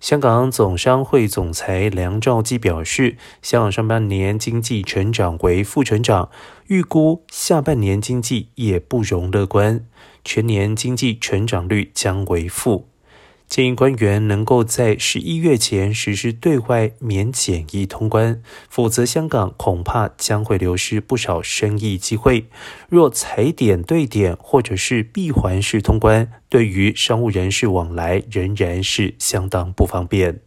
香港总商会总裁梁兆基表示，香港上半年经济成长为负成长，预估下半年经济也不容乐观，全年经济成长率将为负。建议官员能够在十一月前实施对外免检疫通关，否则香港恐怕将会流失不少生意机会。若踩点对点或者是闭环式通关，对于商务人士往来仍然是相当不方便。